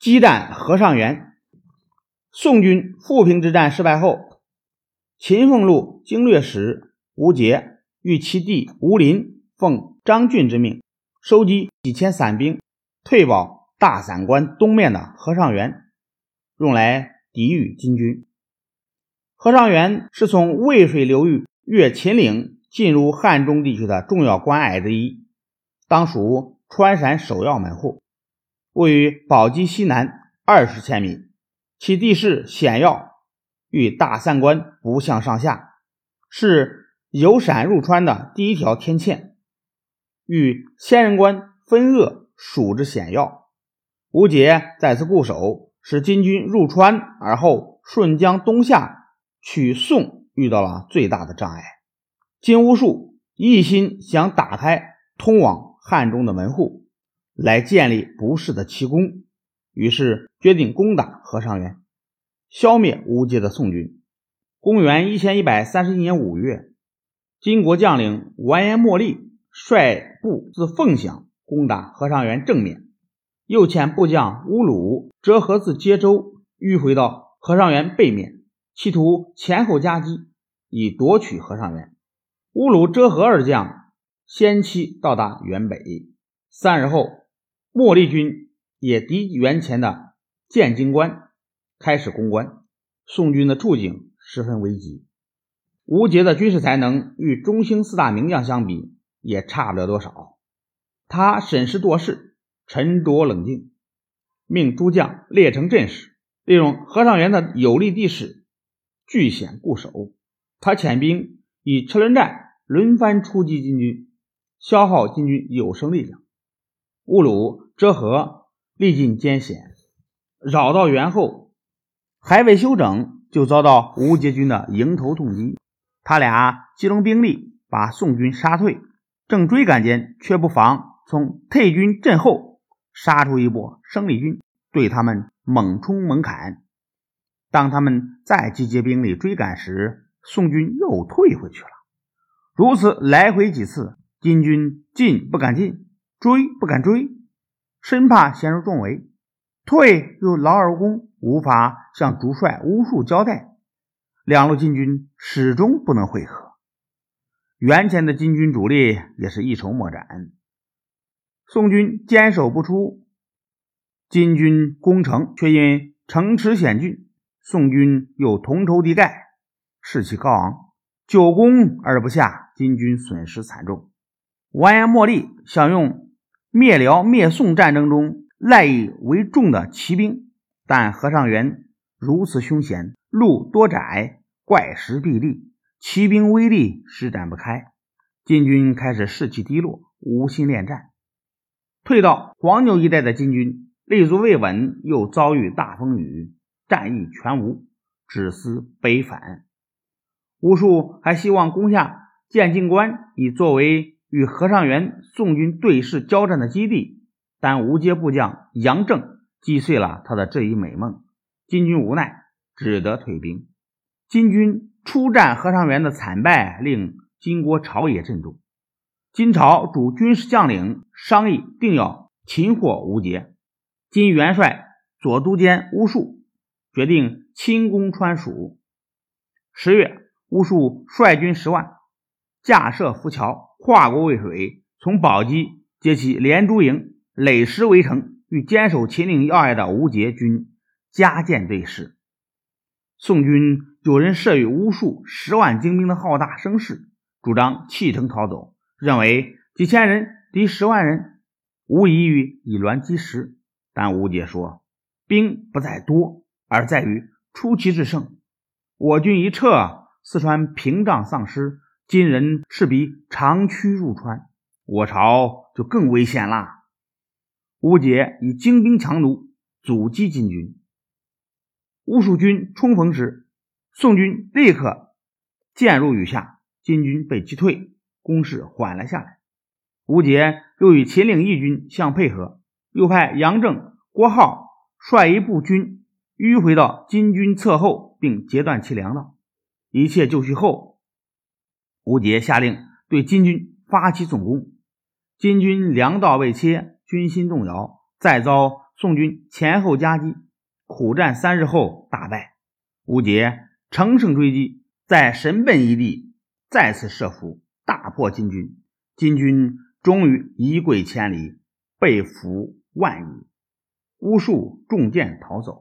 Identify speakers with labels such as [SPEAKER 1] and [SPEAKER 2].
[SPEAKER 1] 激战和尚原。宋军富平之战失败后，秦凤路经略使吴杰与其弟吴林奉张俊之命，收集几千散兵，退保大散关东面的和尚原，用来抵御金军。和尚原是从渭水流域越秦岭进入汉中地区的重要关隘之一，当属川陕首要门户，位于宝鸡西南二十千米。其地势险要，与大散关不相上下，是由陕入川的第一条天堑，与仙人关分扼属之险要。吴杰在此固守，使金军入川而后顺江东下取宋遇到了最大的障碍。金兀术一心想打开通往汉中的门户，来建立不世的奇功。于是决定攻打和尚原，消灭乌界的宋军。公元一千一百三十一年五月，金国将领完颜莫力率部自凤翔攻打和尚原正面，又遣部将乌鲁折合自接州迂回到和尚原背面，企图前后夹击，以夺取和尚原。乌鲁折合二将先期到达原北，三日后，莫力军。也敌元前的建京关开始攻关，宋军的处境十分危急。吴杰的军事才能与中兴四大名将相比，也差不了多少。他审时度势，沉着冷静，命诸将列成阵势，利用和尚原的有利地势，据险固守。他遣兵以车轮战轮番出击金军，消耗金军有生力量。乌鲁遮河。历尽艰险，绕到原后，还未休整，就遭到吴杰军的迎头痛击。他俩集中兵力，把宋军杀退。正追赶间，却不妨从退军阵后杀出一波生力军，对他们猛冲猛砍。当他们再集结兵力追赶时，宋军又退回去了。如此来回几次，金军进不敢进，追不敢追。生怕陷入重围，退又劳而无功，无法向主帅乌术交代。两路金军始终不能会合。原前的金军主力也是一筹莫展。宋军坚守不出，金军攻城却因城池险峻，宋军又同仇敌忾，士气高昂，久攻而不下，金军损失惨重。完颜莫立想用。灭辽灭宋战争中赖以为重的骑兵，但河上原如此凶险，路多窄，怪石壁立，骑兵威力施展不开。金军开始士气低落，无心恋战。退到黄牛一带的金军立足未稳，又遭遇大风雨，战意全无，只思北返。吴术还希望攻下建靖关，以作为。与河上原宋军对视交战的基地，但吴阶部将杨正击碎了他的这一美梦。金军无奈，只得退兵。金军出战河上原的惨败，令金国朝野震动。金朝主军事将领商议，定要擒获吴杰。金元帅左都监乌术决定亲攻川蜀。十月，乌术率军十万，架设浮桥。跨过渭水，从宝鸡接起连珠营，垒石围城，与坚守秦岭要隘的吴杰军加舰对视。宋军有人慑于巫术十万精兵的浩大声势，主张弃城逃走，认为几千人敌十万人，无异于以卵击石。但吴杰说：“兵不在多，而在于出奇制胜。我军一撤，四川屏障丧失。”金人势必长驱入川，我朝就更危险啦。吴杰以精兵强弩阻击金军，乌蜀军冲锋时，宋军立刻箭入雨下，金军被击退，攻势缓了下来。吴杰又与秦岭义军相配合，又派杨正、郭浩率一部军迂回到金军侧后，并截断其粮道。一切就绪后。吴杰下令对金军发起总攻，金军粮道未切，军心动摇，再遭宋军前后夹击，苦战三日后大败。吴杰乘胜追击，在神奔一地再次设伏，大破金军。金军终于一跪千里，被俘万余，无数中箭逃走。